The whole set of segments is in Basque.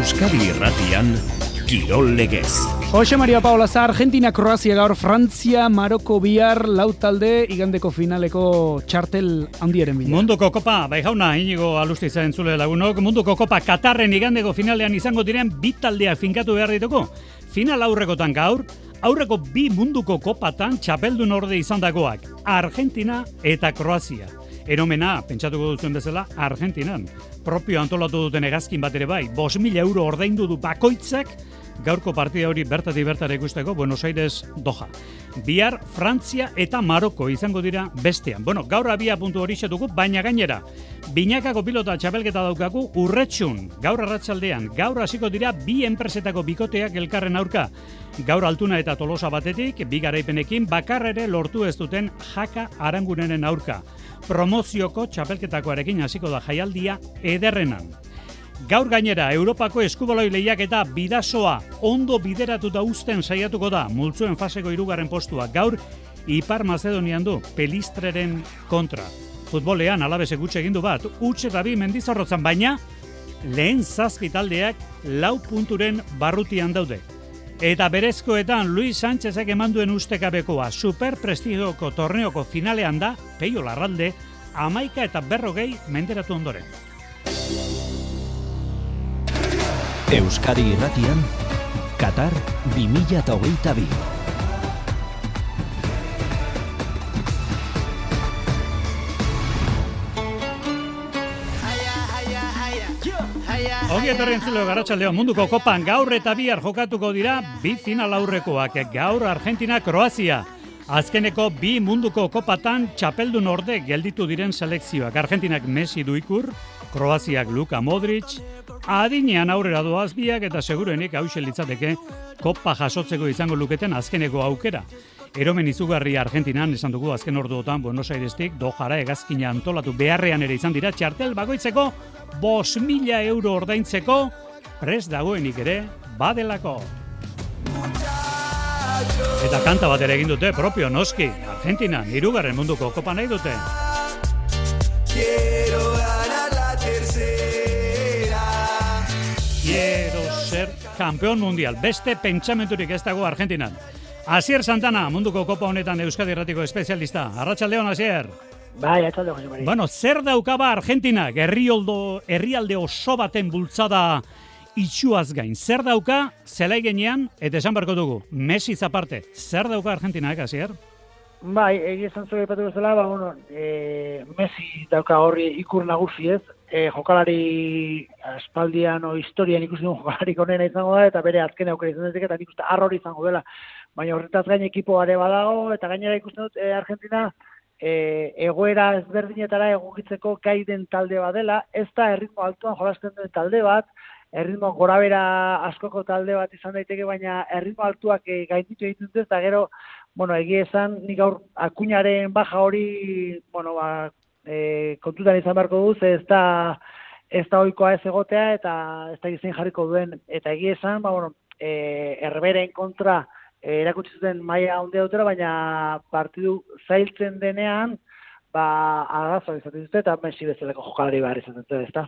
Euskadi Irratian Kirol Legez. Jose Maria Paola za Argentina, Kroazia gaur, Frantzia, Maroko bihar, lau talde, igandeko finaleko txartel handiaren bila. Munduko kopa, bai jauna, inigo alusti zaren zule lagunok, munduko kopa Katarren igandeko finalean izango diren bit taldeak finkatu behar dituko. Final aurrekotan gaur, aurreko bi munduko kopatan txapeldun orde izan dagoak, Argentina eta Kroazia. Eromena, pentsatuko duzuen bezala, Argentinan. Propio antolatu duten egazkin bat ere bai, bos mila euro ordaindu du bakoitzak, gaurko partida hori bertatik bertara ikusteko Buenos Aires doja. Bihar Frantzia eta Maroko izango dira bestean. Bueno, gaur abia puntu hori dugu, baina gainera, binakako pilota txapelketa daukagu urretxun, gaur arratsaldean, gaur hasiko dira bi enpresetako bikoteak elkarren aurka. Gaur altuna eta tolosa batetik, bi garaipenekin bakar ere lortu ez duten jaka arangunenen aurka. Promozioko txapelketakoarekin hasiko da jaialdia ederrenan. Gaur gainera, Europako eskubaloi lehiak eta bidasoa ondo bideratu da usten saiatuko da, multzuen faseko irugarren postua. Gaur, Ipar Macedonian du, pelistreren kontra. Futbolean, alabese gutxe egindu bat, utxe eta bi mendizorrotzan, baina lehen zazpitaldeak lau punturen barrutian daude. Eta berezkoetan Luis Sánchezek emanduen ustekabekoa super prestigioko torneoko finalean da, peio larralde, amaika eta berrogei menderatu ondoren. Euskadi Irratian Qatar 2022. Ongi etorri entzuleo garatxaldeo munduko kopan gaur eta bihar jokatuko dira bi final aurrekoak gaur Argentina Kroazia. Azkeneko bi munduko kopatan txapeldun orde gelditu diren selekzioak. Argentinak Messi duikur, Kroaziak Luka Modric, adinean aurrera doaz biak eta segurenik hause litzateke kopa jasotzeko izango luketen azkeneko aukera. Eromen izugarri Argentinan esan dugu azken orduotan Buenos Airestik dojara egazkina antolatu beharrean ere izan dira txartel bagoitzeko bos mila euro ordaintzeko pres dagoenik ere badelako. Eta kanta bat ere egin dute propio noski Argentina hirugarren munduko kopa nahi dute. Ser campeón mundial. Beste pentsamenturik ez dago Argentinan. Asier Santana, munduko kopa honetan Euskadi Erratiko espezialista. Arratxaldeon, Asier. Bai, atxaldeon, Jose Mari. Bueno, zer daukaba Argentina, herrioldo, herrialde oso baten bultzada itxuaz gain. Zer dauka, zelai genean, eta esan barko dugu, Messi zaparte, zer dauka Argentina, Asier? Bai, egia esan zure ipatu bezala, ba, bueno, e, Messi dauka horri ikur nagusi ez, e, jokalari espaldian o historian ikusi duen jokalari konena izango da, eta bere azken aukera izan dezik, eta nik uste arrori izango dela. Baina horretaz gain ekipo are badago, eta gainera ikusten dut e, Argentina, e, egoera ezberdinetara egokitzeko gai den talde badela, ez da erritmo altuan jolasten duen talde bat, erritmo gorabera askoko talde bat izan daiteke, baina erritmo altuak e, gainditu egiten dut, eta gero, bueno, egia esan, nik gaur akuñaren baja hori, bueno, ba, e, kontutan izan beharko duz, ez da, ez da oikoa ez egotea, eta ez da gizien jarriko duen, eta egia esan, ba, bueno, e, erberen kontra, e, erakutsi zuten maila handia dutera, baina partidu zailtzen denean, ba, arazo izaten dute, eta Messi bezaleko jokalari behar izaten dute, ez da.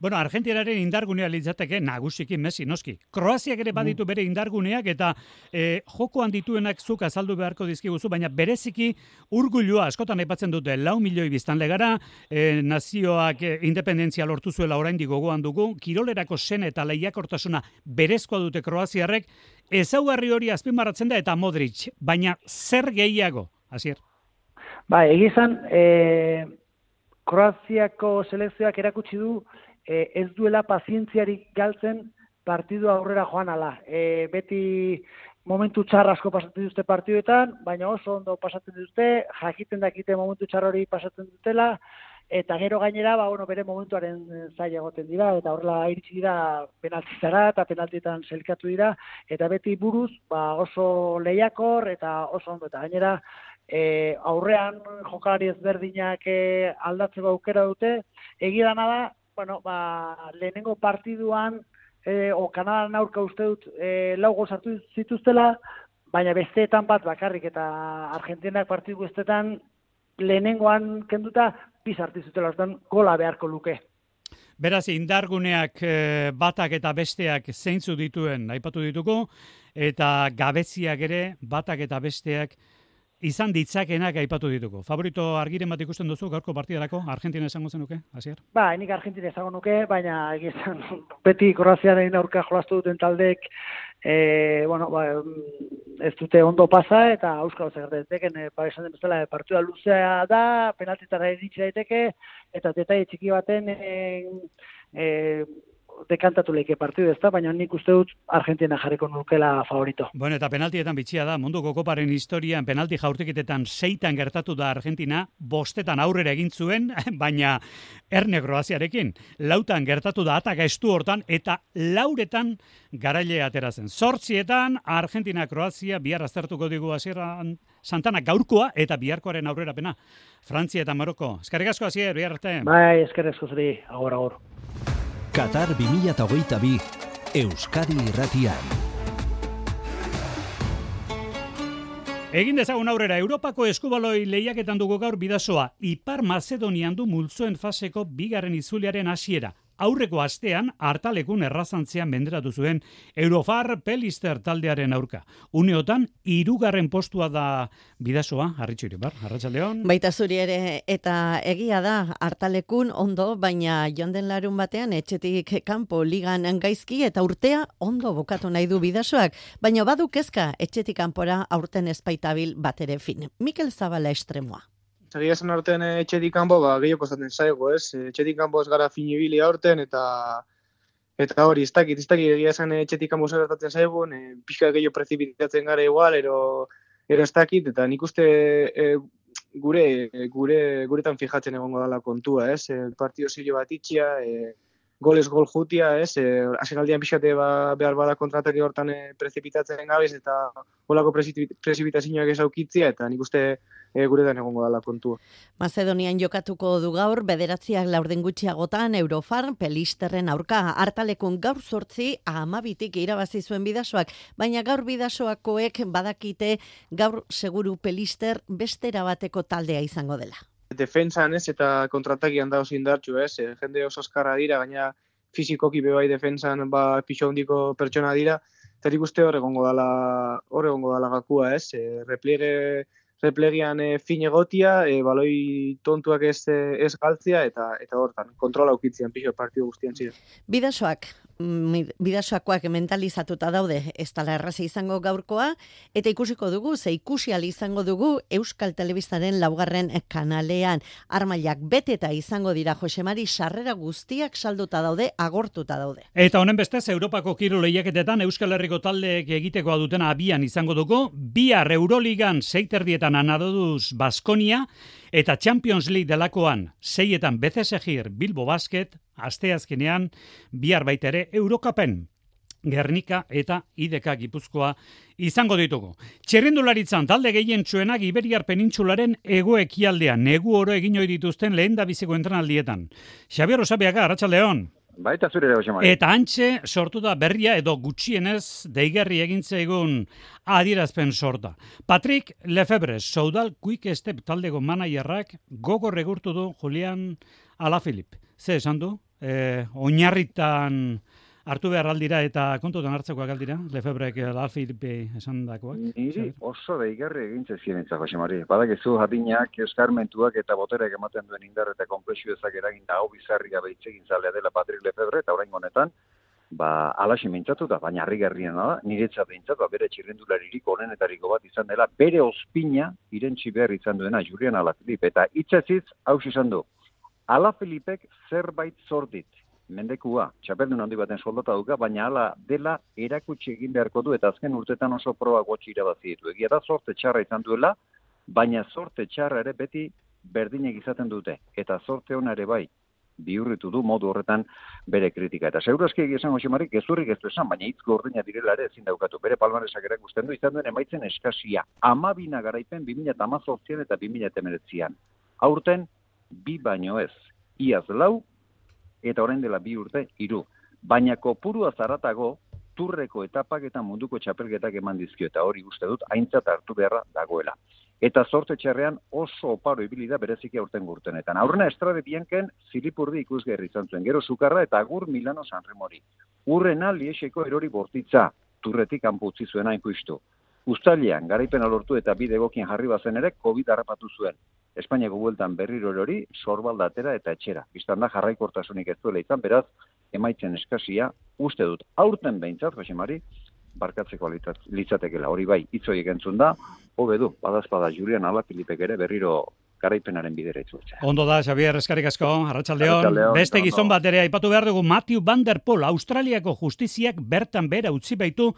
Bueno, Argentinaren indargunea litzateke nagusiki Messi noski. Kroaziak ere baditu bere indarguneak eta e, jokoan dituenak zuk azaldu beharko dizkiguzu, baina bereziki urgulua askotan aipatzen dute. Lau milioi biztan legara, e, nazioak e, independentzia lortu zuela oraindik gogoan dugu, kirolerako sen eta lehiakortasuna berezkoa dute Kroaziarrek, ezaugarri hori azpimarratzen da eta Modric, baina zer gehiago, hasier? Ba, egizan, e, Kroaziako selekzioak erakutsi du e, ez duela pazientziarik galtzen partidu aurrera joan ala. E, beti momentu txar asko pasatzen dute partiduetan, baina oso ondo pasatzen dute, jakiten dakite momentu txar hori pasatzen dutela, eta gero gainera, ba, bueno, bere momentuaren zaila egoten dira, eta horrela iritsi dira penaltizara eta penaltietan selkatu dira, eta beti buruz ba, oso lehiakor eta oso ondo, eta gainera, e, aurrean jokalari ezberdinak e, aldatzeko aukera dute, egia dana da, bueno, ba, lehenengo partiduan, e, o Kanadan aurka uste dut, e, lau sartu zituztela, baina besteetan bat bakarrik eta Argentinak partidu besteetan lehenengoan kenduta bi sartu zutela, gola beharko luke. Beraz, indarguneak eh, batak eta besteak zeintzu dituen aipatu dituko, eta gabeziak ere batak eta besteak izan ditzakenak aipatu dituko. Favorito argiren bat ikusten duzu gaurko partidarako Argentina esango zenuke, hasier? Ba, nik Argentina esango nuke, baina egizan beti Kroaziaren aurka jolastu duten taldek e, bueno, ba, ez dute ondo pasa eta euskal zerteken e, ba, esan den bezala partida luzea da, penaltitara iritsi daiteke eta detaile txiki baten e, e, dekantatu leike partidu ezta, baina nik uste dut Argentina jarriko nukela favorito. Bueno, eta penaltietan bitxia da, munduko koparen historian penalti jaurtiketetan seitan gertatu da Argentina, bostetan aurrera egin zuen, baina erne Kroaziarekin, lautan gertatu da ataka estu hortan, eta lauretan garaile aterazen. Zortzietan, Argentina, Kroazia, bihar aztertuko digu hasieran Santana gaurkoa eta biharkoaren aurrerapena. Frantzia eta Maroko. Eskerrik asko hasier, bihar arte. Bai, eskerrik asko zuri, agor, agor. Qatar 2022 Euskadi Irratian. Egin dezagun aurrera, Europako eskubaloi lehiaketan dugu gaur bidazoa, Ipar Macedonian du multzoen faseko bigarren izuliaren hasiera aurreko astean hartalekun errazantzean menderatu zuen Eurofar Pelister taldearen aurka. Uneotan, irugarren postua da bidazoa, harritxuri bar, harratxaldeon. Baita zuri ere, eta egia da, hartalekun ondo, baina jonden larun batean, etxetik kanpo ligan gaizki eta urtea ondo bokatu nahi du bidazoak, baina badu kezka etxetik kanpora aurten espaitabil bat ere fin. Mikel Zabala estremoa. Zagia esan artean eh, etxetik kanpo, ba, gehiago kostatzen zaigo, ez? Eh, etxetik kanpo ez gara finibili aurten, eta eta hori, ez dakit, ez dakit, egia esan eh, etxetik kanpo zer gertatzen zaigu, e, pixka gehiago prezipitatzen gara igual, ero, ero ez dakit, eta nik uste e, gure, gure, guretan fijatzen egongo dala kontua, ez? E, partio zilo bat itxia, e, goles gol jutia, ez? E, Asen pixate ba, behar bada kontratari hortan e, prezipitatzen gabiz, eta holako prezipitazioak ez aukitzia, eta nik uste e, gure da egongo dala kontua. Macedonian jokatuko du gaur, bederatziak laurden gutxiagotan Eurofar pelisterren aurka hartalekun gaur sortzi amabitik irabazi zuen bidasoak, baina gaur bidasoakoek badakite gaur seguru pelister bestera bateko taldea izango dela. Defensan ez? Eta kontratakian da oso indartxu ez, e, jende oso askarra dira, gaina fizikoki bebai defensan ba, pixo hondiko pertsona dira, eta uste hor egongo dala, hor egongo dala gakua ez, e, repliege replegian e, fin egotia, e, baloi tontuak ez, eh, ez galtzia, eta eta hortan, kontrola ukitzean pixo partidu guztien ziren. Bidasoak, bidasoakoak mentalizatuta daude, ez tala errazi izango gaurkoa, eta ikusiko dugu, ze ikusi izango dugu Euskal Telebistaren laugarren kanalean. Armailak bete eta izango dira Josemari sarrera guztiak salduta daude, agortuta daude. Eta honen bestez, Europako kiro lehiaketetan Euskal Herriko taldeek egitekoa dutena abian izango dugu, bihar Euroligan seiterdietan anadoduz Baskonia, eta Champions League delakoan seietan Bezesegir Bilbo Basket, asteazkenean bihar baitere Eurokapen. Gernika eta Ideka Gipuzkoa izango ditugu. Txerrendularitzan talde gehien txuenak Iberiar Penintxularen egoekialdean negu oro egin dituzten lehen da biziko entrenaldietan. Xabier Osabiaga, Arratxaldeon. Baita zure ere, Eta antxe sortu da berria edo gutxienez deigarri egin zaigun adierazpen sorta. Patrick Lefebvre, Soudal Quick Step taldego manaierrak gogo regurtu du Julian Alaphilippe. Ze esan du? Eh, oinarritan hartu behar aldira eta kontutan hartzekoak aldira, Lefebrek Alfilipe esan dakoak? Niri oso da igarri egintze ziren itzak, Jose Mari. Badak ez jatinak, eskarmentuak eta botereak ematen duen indar eta komplexu ezak eragin da hau bizarri gabe itzegin zalea dela Patrik Lefebre eta orain honetan, ba, alaxi mintzatu da, baina harri garrien da, niretzat behintzat, ba, bere txirrendularirik onenetariko bat izan dela, bere ospina irentxi behar izan duena Julian Alaphilippe. Eta itxaziz, hau izan du, Alaphilippek zerbait zordit, mendekua, txapeldun handi baten soldata duka, baina hala dela erakutsi egin beharko du, eta azken urtetan oso proba gotxi irabazi ditu. Egia da sorte txarra izan duela, baina sorte txarra ere beti berdinek izaten dute, eta sorte hona ere bai, bihurritu du modu horretan bere kritika. Eta segurazki egia esan Josemarik gezurrik ez du esan, baina hitz gordina direla ere ezin daukatu. Bere palmaresak erakusten du izan duen emaitzen eskasia. Amabina garaipen 2008 eta 2008an. Aurten, bi baino ez. Iaz lau, eta orain dela bi urte hiru. Baina kopurua zaratago turreko etapak eta munduko txapelketak eman dizkio eta hori uste dut aintzat hartu beharra dagoela. eta zorte txerrean oso oparo ibili da bereziki aurten gurtenetan. Aurrena estrade bienken zilipurdi ikusgerri izan zuen, gero sukarra eta agur Milano Sanremori. Urrena lieseko erori bortitza, turretik kanpo utzi zuen hain. Uztailean, garaipen lortu eta bide egokien jarri bazen ere, COVID harrapatu zuen. Espainiako bueltan berriro erori, sorbaldatera eta etxera. Biztan da jarraikortasunik ez duela izan, beraz, emaitzen eskasia, uste dut, aurten behintzat, Josemari, barkatzeko litzatekela. Hori bai, itzoiek entzun da, hobe du, badazpada Julian Ala Filipek ere berriro garaipenaren bidera itzultzea. Ondo da, Xavier, eskarik asko, arratsaldeon. Beste gizon bat ere, aipatu behar dugu, Matthew Van Der Poel, Australiako justiziak bertan bera utzi baitu,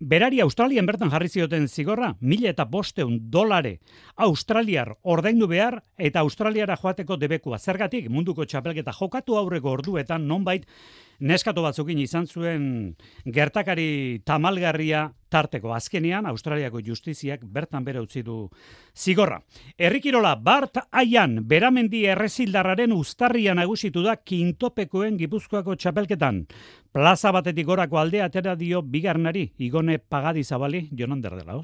berari Australian bertan jarri zioten zigorra, mila eta bosteun dolare Australiar ordaindu behar, eta Australiara joateko debekua. Zergatik, munduko txapelketa jokatu aurreko orduetan, nonbait, neskato batzukin izan zuen gertakari tamalgarria tarteko azkenean Australiako justiziak bertan bere utzi du zigorra. Herrikirola Bart Aian beramendi errezildarraren ustarria nagusitu da kintopekoen Gipuzkoako txapelketan. Plaza batetik gorako aldea atera dio bigarnari igone pagadi zabali jonander dela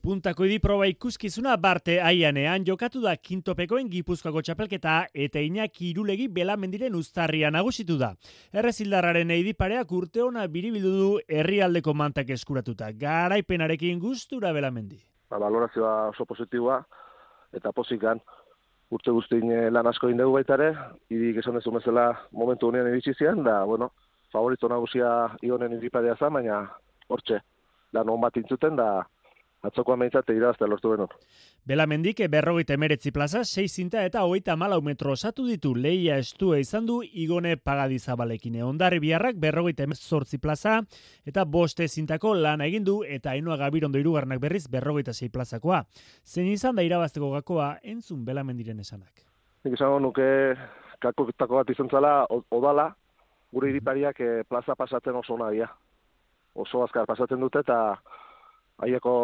Puntako proba ikuskizuna barte aianean jokatu da kintopekoen gipuzkoako txapelketa eta inak irulegi belamendiren ustarria nagusitu da. Errezildarraren eidipareak urte ona biribildu du herrialdeko mantak eskuratuta. Garaipenarekin gustura belamendi. Ba, valorazioa oso positiboa eta posikan urte guztien eh, lan asko indegu baita ere, idik esan dezu mesela momentu honean iritsi zian, da, bueno, favorito nagusia ionen idiparea za, baina hortxe, lan hon bat intzuten, da, atzoko ameintzat irabazte lortu benut. Bela mendik, berrogeita emeretzi plaza, 6 zinta eta hogeita malau metro osatu ditu leia estua izan du igone pagadizabalekin. Ondarri biharrak berrogeita emezortzi plaza eta boste zintako lan egin du eta hainua gabirondo irugarnak berriz berrogeita sei plazakoa. Zein izan da irabazteko gakoa entzun bela mendiren esanak. Nik izango nuke kakokitako bat izan zala, odala, gure iripariak eh, plaza pasatzen oso nadia. Oso azkar pasatzen dute eta haieko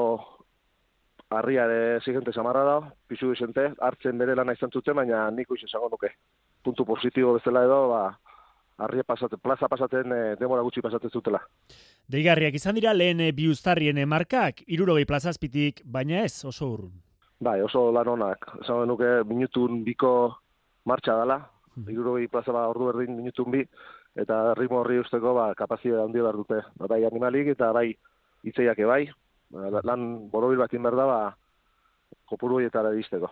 harria ere zigente samarra da, pisu izente, hartzen bere lana izan zuten, baina niko izan zango nuke. Puntu positibo bezala edo, ba, harria pasatzen, plaza pasatzen, e, demora gutxi pasatzen zutela. Deigarriak izan dira lehen e, biustarrien markak, irurogei plazazpitik, baina ez oso urrun. Bai, oso lan honak. Zango nuke, minutun biko martxa dela, hmm. irurogei plaza ba, ordu berdin minutun bi, eta ritmo horri usteko ba, kapazio handi behar dute. Bai animalik eta bai itzeiak bai, Ba, lan borobil bat inberda, ba, kopuru horietara dizteko.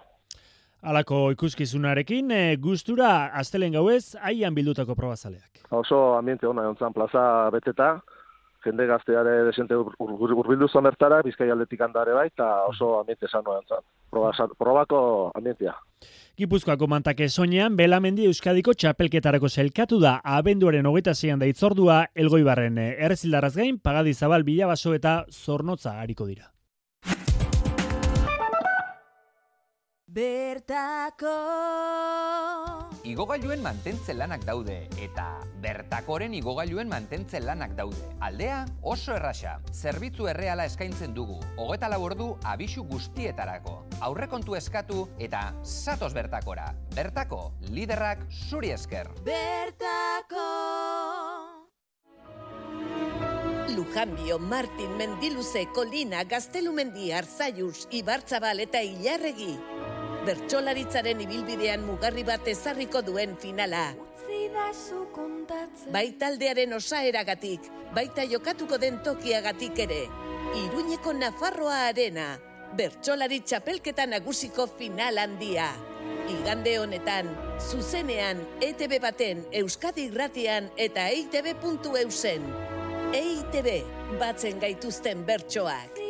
Alako ikuskizunarekin, e, gustura astelen gauez, haian bildutako probazaleak. Oso ambiente hona, ontzan plaza beteta, jende gazteare desente urbildu ur, ur, bizkai aldetik handare bai, eta oso ambiente sano ontzan. probako ambientea. Gipuzkoako mantake soinean, Belamendi Euskadiko txapelketarako zelkatu da, abenduaren hogeita zeian da itzordua, elgoibarren errezildaraz gain, pagadizabal bilabaso eta zornotza hariko dira. Bertako Igogailuen mantentzen lanak daude eta bertakoren igogailuen mantentzen lanak daude. Aldea oso errasa, zerbitzu erreala eskaintzen dugu, hogeta labordu abisu guztietarako. Aurrekontu eskatu eta satos bertakora. Bertako, liderrak zuri esker. Bertako Lujanbio, Martin, Mendiluze, Kolina, Gaztelumendi, Arzaius, Ibartzabal eta Ilarregi bertsolaritzaren ibilbidean mugarri bat ezarriko duen finala. Bai taldearen osaeragatik, baita jokatuko den tokiagatik ere. Iruñeko Nafarroa Arena, bertsolari txapelketa nagusiko final handia. Igande honetan, zuzenean, ETB baten, Euskadi Irratian eta EITB.eusen. EITB, batzen gaituzten bertsoak.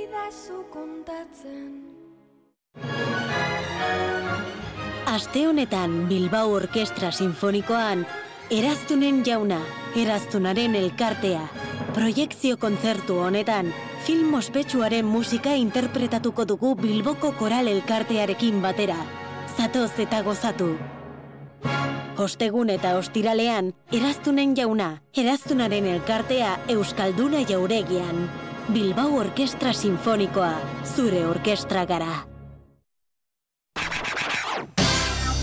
Aste honetan Bilbao Orkestra Sinfonikoan Eraztunen jauna, Eraztunaren elkartea. Proiektzio kontzertu honetan film ospetsuaren musika interpretatuko dugu Bilboko Koral elkartearekin batera. Zatoz eta gozatu. Ostegun eta ostiralean, Eraztunen jauna, Eraztunaren elkartea Euskalduna jauregian. Bilbao Orkestra Sinfonikoa, zure orkestra gara.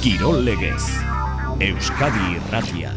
Kirol legez, Euskadi irratia.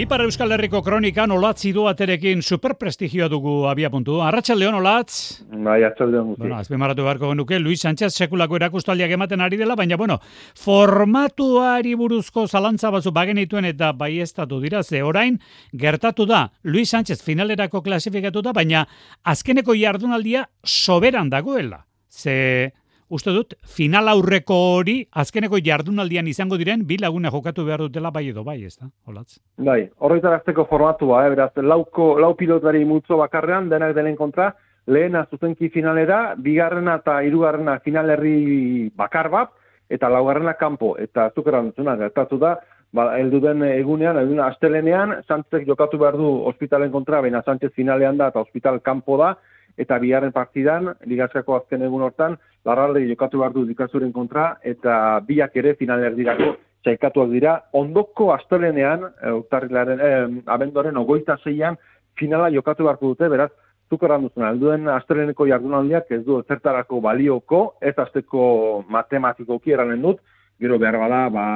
Ipar Euskal Herriko kronikan olatzi doaterekin superprestigioa dugu abia puntu. Arratxaldeon olatz? Bai, atxaldeon guzti. Bueno, azpimarratu beharko genuke, Luis Sánchez sekulako erakustaldiak ematen ari dela, baina bueno, formatuari buruzko zalantza batzu bagenituen eta bai dira, ze orain gertatu da, Luis Sánchez finalerako klasifikatu da, baina azkeneko jardunaldia soberan dagoela. Ze uste dut, final aurreko hori, azkeneko jardunaldian izango diren, bi lagune jokatu behar dutela bai edo bai, ez da, holatz? Bai, horretarazteko formatua, eh, beraz, lauko, lau pilotari multzo bakarrean, denak denen kontra, lehena zuzenki finalera, bigarrena eta hirugarrena finalerri bakar bat, eta laugarrena kanpo, eta zukeran zuna, gertatu da, ba, eldu den egunean, eldu astelenean, Sánchezek jokatu behar du ospitalen kontra, baina Sánchez finalean da, eta ospital kanpo da, eta bigarren partidan, ligazkako azken egun hortan, larralde jokatu behar du dikazuren kontra, eta biak ere finaler dirako txaikatuak dira. Ondoko astelenean, e, urtarrilaren, e, abendoren ogoita zeian, finala jokatu beharko dute, beraz, zukeran duzen, alduen asteleneko jardunaldiak ez du zertarako balioko, ez azteko matematikoki eranen dut, gero behar bada, ba,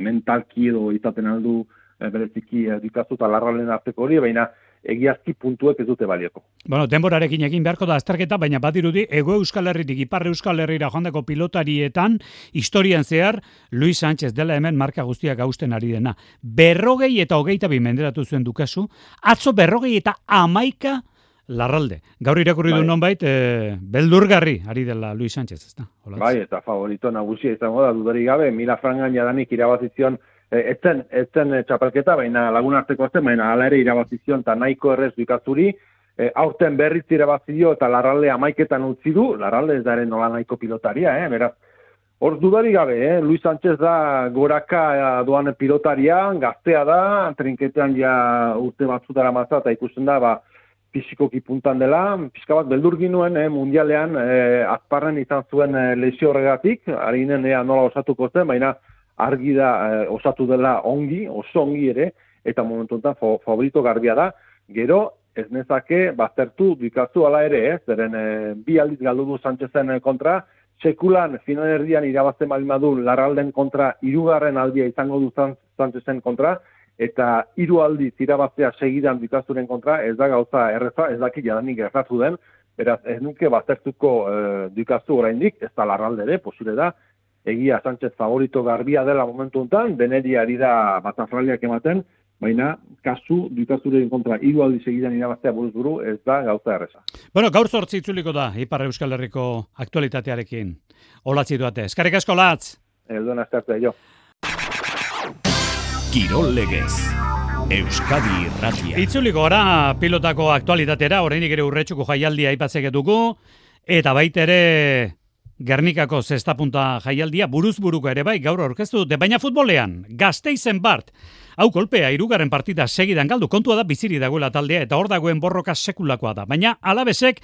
mentalki edo izaten aldu e, bereziki e, dikazu eta larralen arteko hori, baina egiazki puntuek ez dute balioko. Bueno, denborarekin egin beharko da azterketa, baina badirudi Ego Euskal Herritik Ipar Euskal Herrira joandako pilotarietan historian zehar Luis Sánchez dela hemen marka guztiak hausten ari dena. Berrogei eta hogeita bi menderatu zuen dukazu, atzo berrogei eta amaika larralde. Gaur irakurri bai. du nonbait, e, beldurgarri ari dela Luis Sánchez, ezta? Bai, eta favorito nagusia izango da, dudari gabe, mila frangan jadanik irabazizion etzen, etzen e, txapelketa, baina lagun arteko zen, baina ala ere irabazizion eta nahiko errez bikazuri, e, aurten berriz irabazio eta larralde amaiketan utzi du, larralde ez daren nola nahiko pilotaria, eh? beraz, Hor dudari gabe, eh? Luis Sánchez da goraka e, doan pilotaria, gaztea da, trinketean ja urte batzutara mazta, eta ikusten da, ba, fizikoki puntan dela, pixka bat beldur ginuen, eh, mundialean, eh, azparren izan zuen eh, lesio horregatik, harinen ea nola osatuko zen, baina argi da eh, osatu dela ongi, oso ongi ere, eta momentu enten favorito garbia da, gero ez nezake baztertu dikazu ala ere, ez, zeren eh, bi aldiz galdu du Sánchezen kontra, sekulan final erdian irabazten badu larralden kontra, irugarren aldia izango du Sánchezen kontra, eta hiru aldiz irabaztea segidan dikazuren kontra, ez da gauza erreza, ez daki jadanik gertatu den, beraz ez nuke baztertuko eh, dikazu oraindik, ez da larralde ere, posure da, egia Sánchez favorito garbia dela momentu honetan, deneri ari da batafraliak ematen, baina kasu dutazuren kontra hiru aldi segidan irabaztea buruz buru ez da gauza erresa. Bueno, gaur zortzi itzuliko da Ipar Euskal Herriko aktualitatearekin. Olatzi duate. Eskarrik asko latz. Eldon astarte jo. Kirol legez. Euskadi Irratia. Itzuliko gara pilotako aktualitatera, orainik ere urretxuko jaialdia aipatzeke dugu, eta baitere Gernikako zesta punta jaialdia buruz buruko ere bai gaur orkestu dute, baina futbolean, gazteizen bart, Hau kolpea, irugarren partida segidan galdu, kontua da biziri dagoela taldea eta hor dagoen borroka sekulakoa da. Baina alabesek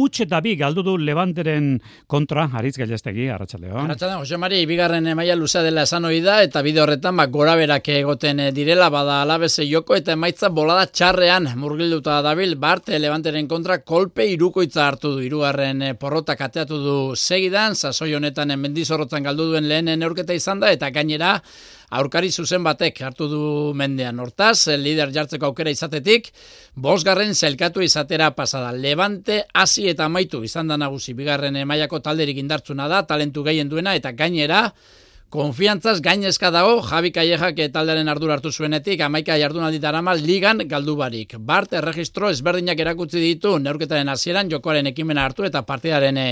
utxe eta bi galdu du Levanteren kontra, Aritz Gailestegi, Arratxaldeo. Arratxaldeo, Jose Mari, bigarren maila luza dela esan hori da, eta bide horretan, ba, gora berak egoten direla, bada alabese joko, eta emaitza bolada txarrean murgilduta dabil, bart, Levanteren kontra, kolpe irukoitza hartu du, irugarren porrota kateatu du segidan, sasoi honetan mendizorrotzan galdu duen lehenen neurketa izan da, eta gainera, aurkari zuzen batek hartu du mendean. Hortaz, lider jartzeko aukera izatetik, bosgarren zelkatu izatera pasada. Levante, hasi eta maitu izan da nagusi, bigarren mailako talderik indartzuna da, talentu gehien duena, eta gainera, Konfiantzaz gainezka dago Javi Kallejak taldearen ardura hartu zuenetik amaika jardunaldi darama ligan galdubarik. Bart erregistro ezberdinak erakutzi ditu neurketaren hasieran jokoaren ekimena hartu eta partidaren eh,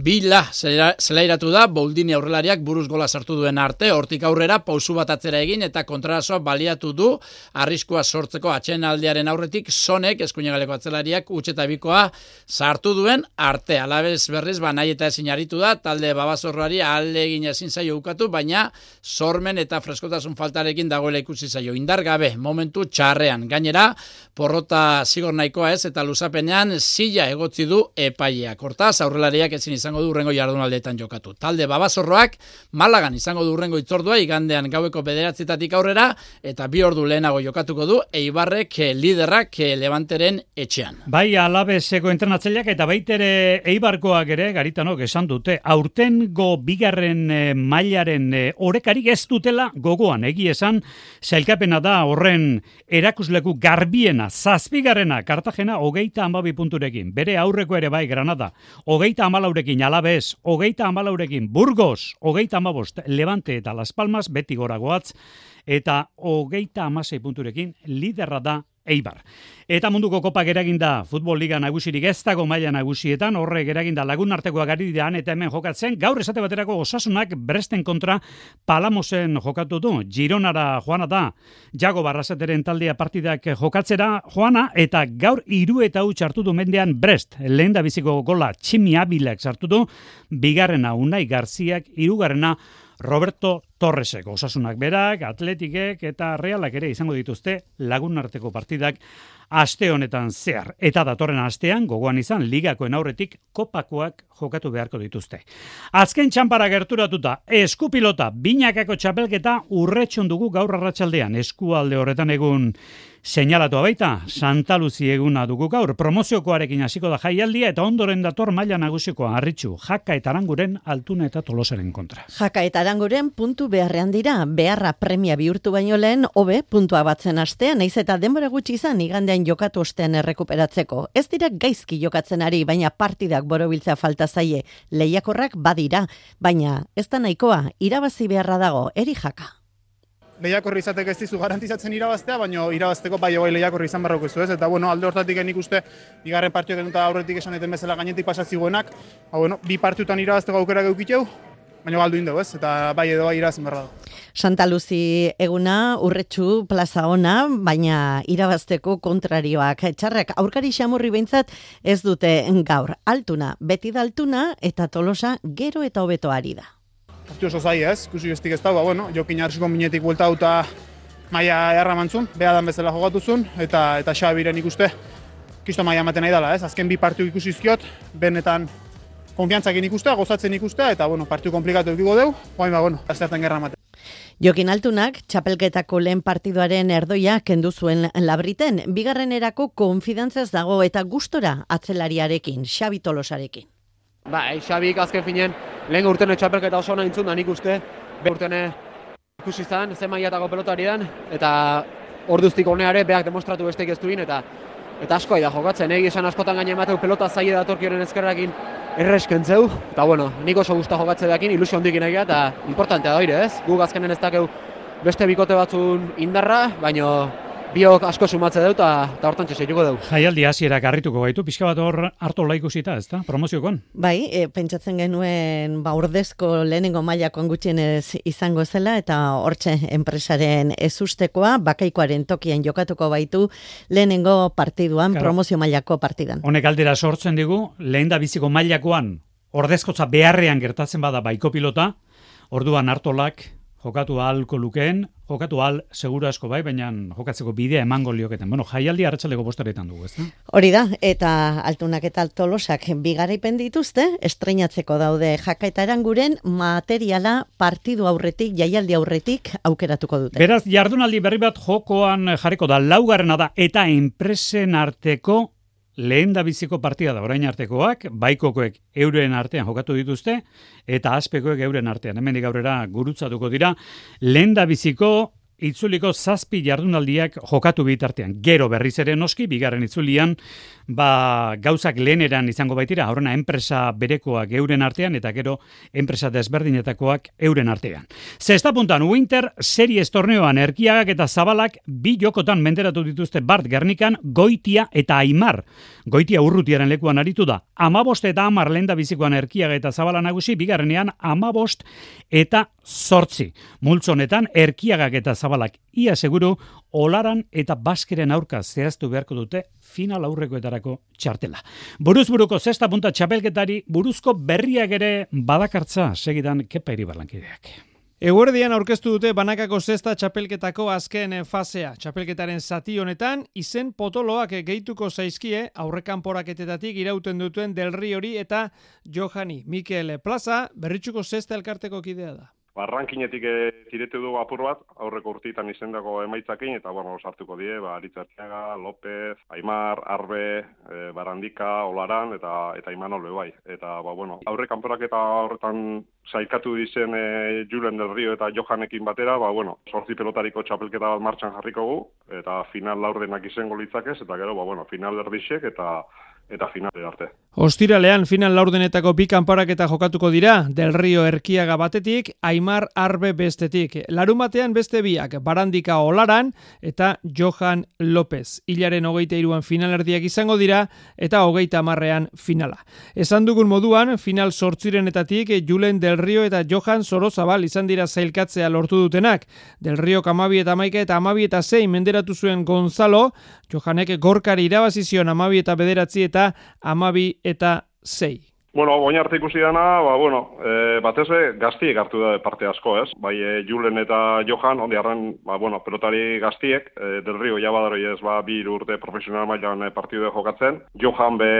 bila zelairatu da Boldini aurrelariak buruz gola sartu duen arte, hortik aurrera pausu bat atzera egin eta kontrarazoa baliatu du arriskua sortzeko atxen aldearen aurretik sonek eskuinagaleko atzelariak utxeta bikoa sartu duen arte. Alabez berriz ba nahi eta ezin da talde babazorroari alde egin ezin zaio ukatu baina sormen eta freskotasun faltarekin dagoela ikusi zaio. Indar gabe, momentu txarrean. Gainera, porrota zigor nahikoa ez eta luzapenean zila egotzi du epaileak. Hortaz, aurrelariak ezin izango du urrengo jardunaldeetan jokatu. Talde babazorroak, malagan izango du urrengo itzordua, igandean gaueko bederatzitatik aurrera, eta bi ordu lehenago jokatuko du, eibarrek eh, liderrak eh, levanteren etxean. Bai, alabezeko entrenatzeiak eta baitere eibarkoak ere, garitanok esan dute, aurtengo bigarren eh, mailaren diren e, orekarik ez dutela gogoan egi esan, zailkapena da horren erakusleku garbiena, zazpigarrena, Kartagena hogeita amabi punturekin, bere aurreko ere bai Granada, hogeita amalaurekin Alabez, hogeita amalaurekin Burgos, hogeita amabost Levante eta Las Palmas, beti goragoatz, eta hogeita amasei punturekin liderra da Eibar. Eta munduko kopak eraginda futbol liga nagusirik ez dago maila nagusietan, horrek eraginda lagun artekoak ari dira eta hemen jokatzen, gaur esate baterako osasunak bresten kontra palamosen jokatu du, Gironara joana da, jago barrazateren taldea partidak jokatzera joana, eta gaur iru eta hau txartu du mendean brest, lehen da biziko gola tximi abilak sartu du, bigarrena unai garziak, irugarrena Roberto Torresek, osasunak berak, atletikek eta realak ere izango dituzte lagun arteko partidak aste honetan zehar. Eta datorren astean, gogoan izan, ligakoen aurretik kopakoak jokatu beharko dituzte. Azken txampara gerturatuta, eskupilota, binakako txapelketa urretxon dugu gaur arratsaldean eskualde horretan egun Seinalatu baita, Santa Luzi eguna dugu gaur, promoziokoarekin hasiko da jaialdia eta ondoren dator maila nagusikoa harritxu, jaka eta aranguren altuna eta tolosaren kontra. Jaka eta aranguren puntu beharrean dira, beharra premia bihurtu baino lehen, hobe puntua batzen astean, naiz eta denbora gutxi izan igandean jokatu ostean errekuperatzeko. Ez dira gaizki jokatzen ari, baina partidak borobiltzea falta zaie, lehiakorrak badira, baina ez da nahikoa, irabazi beharra dago, eri jaka lehiakorri izateko ez dizu garantizatzen irabaztea, baina irabazteko bai bai lehiakorri izan barroko ez, eta bueno, alde hortatik nik uste, bigarren partio denuta aurretik esan eten bezala gainetik pasazioenak, ba, bueno, bi partiutan irabazteko aukera geukiteu, baina galdu indu, ez? Eta bai edo bai irazen berra Santa Luzi eguna urretxu plaza ona, baina irabazteko kontrarioak. Txarrak, aurkari xamurri behintzat ez dute gaur. Altuna, beti da altuna eta tolosa gero eta hobeto ari da partidu oso zai ez, ikusi bestik ez da, ba, bueno, jokin jarriko minetik buelta auta maia erra mantzun, beha dan bezala jogatuzun, eta eta xabiren ikuste, kisto maia ematen nahi dela ez, azken bi partidu ikusi izkiot, benetan konfiantzakin ikustea, gozatzen ikustea, eta bueno, partidu komplikatu edukiko deu, guain ba, bueno, aztertan gerra ematen. Jokin Altunak, txapelketako lehen partiduaren erdoia kendu zuen labriten, bigarren erako konfidantzaz dago eta gustora atzelariarekin, Xabi Tolosarekin. Ba, Xabik azken finen, lehen urtene txapelketa oso nahi intzun da nik uste, be urtene ikusi zan, ze maiatako pelotari dan, eta orduztik oneare beak demostratu besteik ez duin, eta eta asko da jokatzen, egi esan askotan gaine emateu pelota zaila da torkioren ezkerrakin erreskentzeu, eta bueno, nik oso guzta jokatze dakin, ilusio hondikin egia, eta importantea da ez? Gu azkenen ez dakeu beste bikote batzun indarra, baino biok asko sumatze dut eta hortan txeseituko dugu. Jaialdi hasiera garrituko gaitu, pixka bat hor hartu laikusita, ez da, promoziokon? Bai, e, pentsatzen genuen ba, urdezko lehenengo mailako gutxienez izango zela eta hortxe enpresaren ezustekoa, bakaikoaren tokian jokatuko baitu lehenengo partiduan, promozio mailako partidan. Honek aldera sortzen digu, lehen da biziko mailakoan ordezkotza beharrean gertatzen bada baiko pilota, orduan hartolak jokatu ahalko lukeen, jokatu al seguru asko bai, baina jokatzeko bidea emango lioketen. Bueno, jaialdi arratsaleko bostaretan dugu, ez da? Hori da, eta altunak eta altolosak bigaraipen dituzte, estreinatzeko daude jaka eta eranguren materiala partidu aurretik, jaialdi aurretik aukeratuko dute. Beraz, jardunaldi berri bat jokoan jarriko da, laugarrena da, eta enpresen arteko lehen da biziko partida da orain artekoak, baikokoek euren artean jokatu dituzte, eta azpekoek euren artean. Hemen gaurera gurutzatuko dira, lehen da biziko itzuliko zazpi jardunaldiak jokatu bitartean. Gero berriz ere noski, bigarren itzulian, ba, gauzak leheneran izango baitira, horrena enpresa berekoak euren artean, eta gero enpresa desberdinetakoak euren artean. Zesta puntan, Winter Series torneoan erkiagak eta zabalak bi jokotan menderatu dituzte Bart Gernikan, Goitia eta Aimar. Goitia urrutiaren lekuan aritu da. Amabost eta amar lenda bizikoan erkiaga eta zabala nagusi, bigarrenean amabost eta sortzi. Multzonetan erkiagak eta zabalak ia seguru olaran eta baskeren aurka zehaztu beharko dute final aurrekoetarako txartela. Buruz buruko zesta punta txapelketari buruzko berriak ere badakartza segidan kepa iribarlankideak. Eguerdian aurkeztu dute banakako zesta txapelketako azken fasea. Txapelketaren zati honetan, izen potoloak gehituko zaizkie aurrekan poraketetatik irauten dutuen Del hori eta Johani. Mikel Plaza, berritxuko zesta elkarteko kidea da. Ba, rankinetik e, tiretu du apur bat, aurreko urtitan izendako emaitzakin, eta bueno, sartuko die, ba, Aritzartiaga, López, Aimar, Arbe, e, Barandika, Olaran, eta eta Imanol bai. Eta, ba, bueno, aurre kanporaketa horretan saikatu dizen e, Julen del Rio eta Johanekin batera, ba, bueno, sortzi pelotariko txapelketa bat martxan jarriko gu, eta final laurdenak izango litzakez, eta gero, ba, bueno, final erdixek, eta eta finale arte. Ostiralean final laurdenetako bi kanporaketa jokatuko dira, Del Rio Erkiaga batetik, Aimar Arbe bestetik. Larun batean beste biak, Barandika Olaran eta Johan López. Ilaren hogeita iruan finalerdiak izango dira eta hogeita marrean finala. Esan dugun moduan, final sortzirenetatik, Julen Del Rio eta Johan Sorozabal izan dira zailkatzea lortu dutenak. Del Rio kamabi eta maika eta amabi eta zein menderatu zuen Gonzalo, Johanek gorkari irabazizion amabi eta bederatzi eta amabi eta zei. Bueno, oin arte ikusi dana, ba, bueno, e, batez be, gaztiek hartu da parte asko, ez? Bai, e, Julen eta Johan, ondi arren, ba, bueno, pelotari gaztiek, e, del Rio jabadaroi ez, ba, bi urte profesional mailan e, partidu jokatzen. Johan be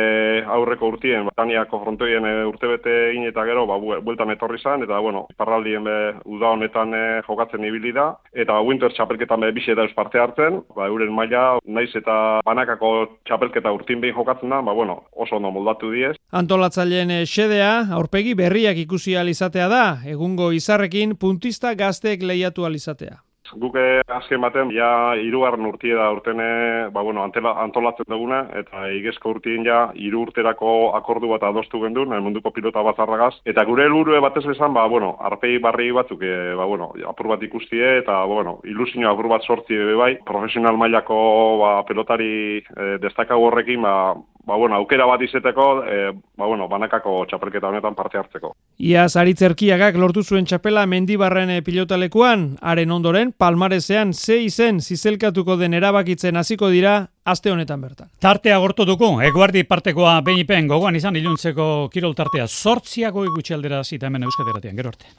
aurreko urtien, ba, Tania konfrontoien e, urte bete egin eta gero, ba, bueltan etorri zan, eta, bueno, parraldien be, uda honetan e, jokatzen ibili da, eta ba, Winter txapelketan be, bixi eta parte hartzen, ba, euren maila, naiz eta banakako txapelketa urtin behin jokatzen da, ba, bueno, oso ondo moldatu diez. Antolatzaile Taldearen xedea, aurpegi berriak ikusi alizatea da, egungo izarrekin puntista gazteek lehiatu alizatea. Guke azken baten, ja, irugarren urtie da urtene, ba, bueno, antolatzen duguna, eta igezko urtien ja, iru urterako akordu bat adostu gendu, munduko pilota bat zarragaz. Eta gure helburu batez bezan, ba, bueno, arpei barri batzuk, e, ba, bueno, apur bat ikustie, eta, bueno, ilusio apur bat sortzi bai, profesional mailako ba, pelotari e, destakago horrekin, ba, ba, bueno, aukera bat izeteko, e, ba, bueno, banakako txapelketa honetan parte hartzeko. Ia zaritzerkiagak lortu zuen txapela mendibarren eh, pilotalekuan, haren ondoren, palmarezean ze izen zizelkatuko den erabakitzen hasiko dira, aste honetan bertan. Tartea gortu dugu, eguardi partekoa behipen gogoan izan iluntzeko kirol tartea sortziako ikutxe aldera zita hemen euskateratian, gero arte.